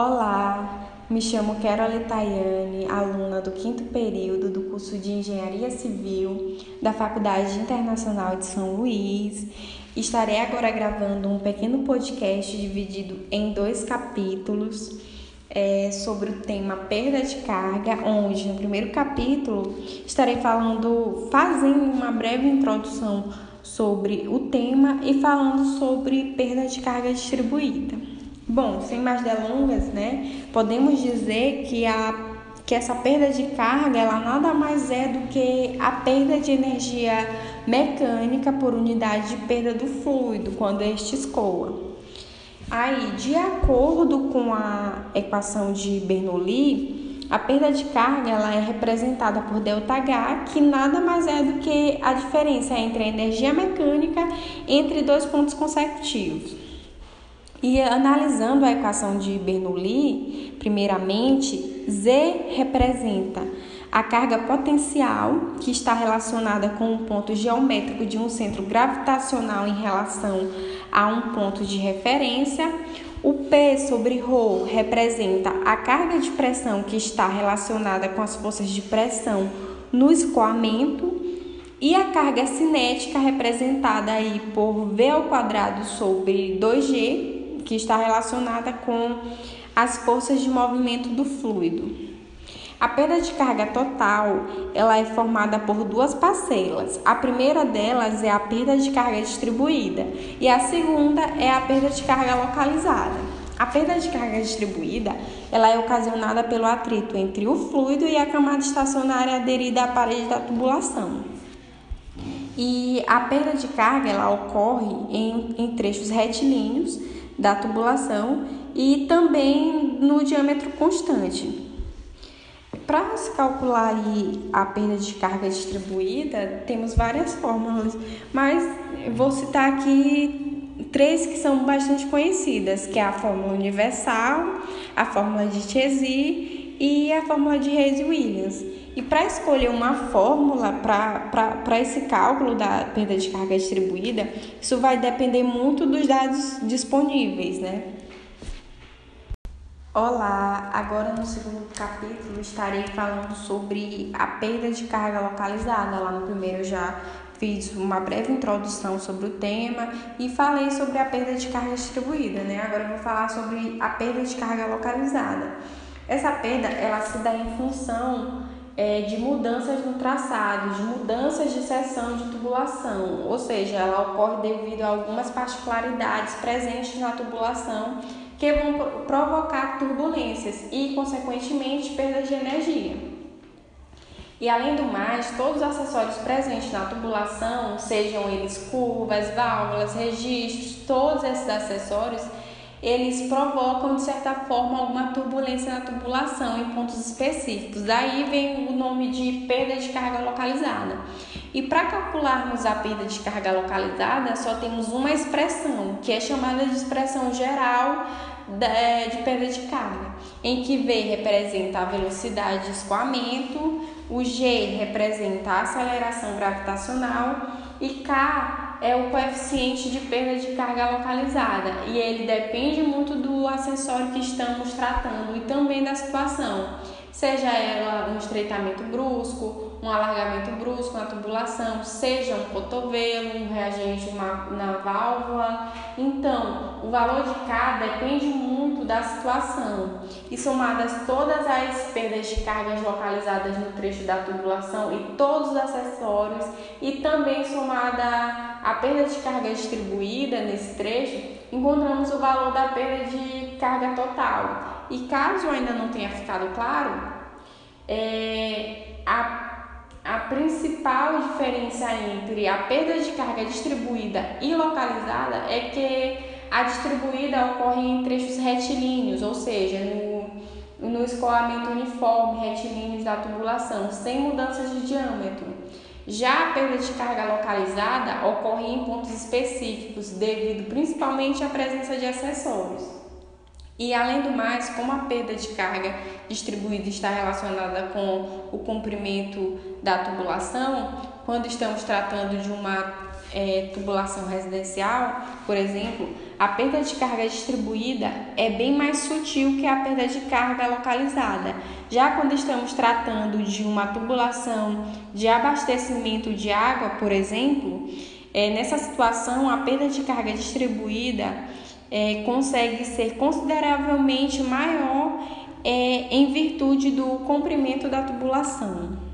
Olá, me chamo Carol Tayane, aluna do quinto período do curso de Engenharia Civil da Faculdade Internacional de São Luís. Estarei agora gravando um pequeno podcast dividido em dois capítulos é, sobre o tema perda de carga, onde no primeiro capítulo estarei falando, fazendo uma breve introdução sobre o tema e falando sobre perda de carga distribuída. Bom, sem mais delongas, né, podemos dizer que, a, que essa perda de carga ela nada mais é do que a perda de energia mecânica por unidade de perda do fluido quando este escoa. Aí, de acordo com a equação de Bernoulli, a perda de carga ela é representada por ΔH, que nada mais é do que a diferença entre a energia mecânica entre dois pontos consecutivos. E analisando a equação de Bernoulli, primeiramente, Z representa a carga potencial, que está relacionada com um ponto geométrico de um centro gravitacional em relação a um ponto de referência. O P sobre ρ representa a carga de pressão que está relacionada com as forças de pressão no escoamento. E a carga cinética representada aí por V ao quadrado sobre 2G que está relacionada com as forças de movimento do fluido. A perda de carga total, ela é formada por duas parcelas. A primeira delas é a perda de carga distribuída e a segunda é a perda de carga localizada. A perda de carga distribuída, ela é ocasionada pelo atrito entre o fluido e a camada estacionária aderida à parede da tubulação. E a perda de carga, ela ocorre em, em trechos retilíneos da tubulação e também no diâmetro constante. Para se calcular a perda de carga distribuída, temos várias fórmulas, mas vou citar aqui três que são bastante conhecidas, que é a fórmula universal, a fórmula de Chezy e a fórmula de Reis-Williams. E para escolher uma fórmula para esse cálculo da perda de carga distribuída, isso vai depender muito dos dados disponíveis, né? Olá, agora no segundo capítulo estarei falando sobre a perda de carga localizada. Lá no primeiro eu já fiz uma breve introdução sobre o tema e falei sobre a perda de carga distribuída, né? Agora eu vou falar sobre a perda de carga localizada. Essa perda, ela se dá em função é, de mudanças no traçado, de mudanças de seção de tubulação, ou seja, ela ocorre devido a algumas particularidades presentes na tubulação que vão provocar turbulências e, consequentemente, perda de energia. E além do mais, todos os acessórios presentes na tubulação, sejam eles curvas, válvulas, registros, todos esses acessórios eles provocam, de certa forma, alguma turbulência na tubulação em pontos específicos. Daí vem o nome de perda de carga localizada. E para calcularmos a perda de carga localizada, só temos uma expressão, que é chamada de expressão geral de perda de carga, em que V representa a velocidade de escoamento, o G representa a aceleração gravitacional e K é o coeficiente de perda de carga localizada e ele depende muito do acessório que estamos tratando e também da situação, seja ela um estreitamento brusco, um alargamento brusco na tubulação, seja um cotovelo, um reagente uma, na válvula. Então, o valor de K depende muito da situação e somadas todas as perdas de cargas localizadas no trecho da tubulação e todos os acessórios e também somada a perda de carga distribuída nesse trecho, encontramos o valor da perda de carga total. E caso ainda não tenha ficado claro, é, a, a principal diferença entre a perda de carga distribuída e localizada é que a distribuída ocorre em trechos retilíneos, ou seja, no, no escoamento uniforme retilíneos da tubulação, sem mudanças de diâmetro. Já a perda de carga localizada ocorre em pontos específicos, devido principalmente à presença de acessórios. E além do mais, como a perda de carga distribuída está relacionada com o comprimento da tubulação, quando estamos tratando de uma é, tubulação residencial, por exemplo, a perda de carga distribuída é bem mais sutil que a perda de carga localizada. Já quando estamos tratando de uma tubulação de abastecimento de água, por exemplo, é, nessa situação a perda de carga distribuída é, consegue ser consideravelmente maior é, em virtude do comprimento da tubulação.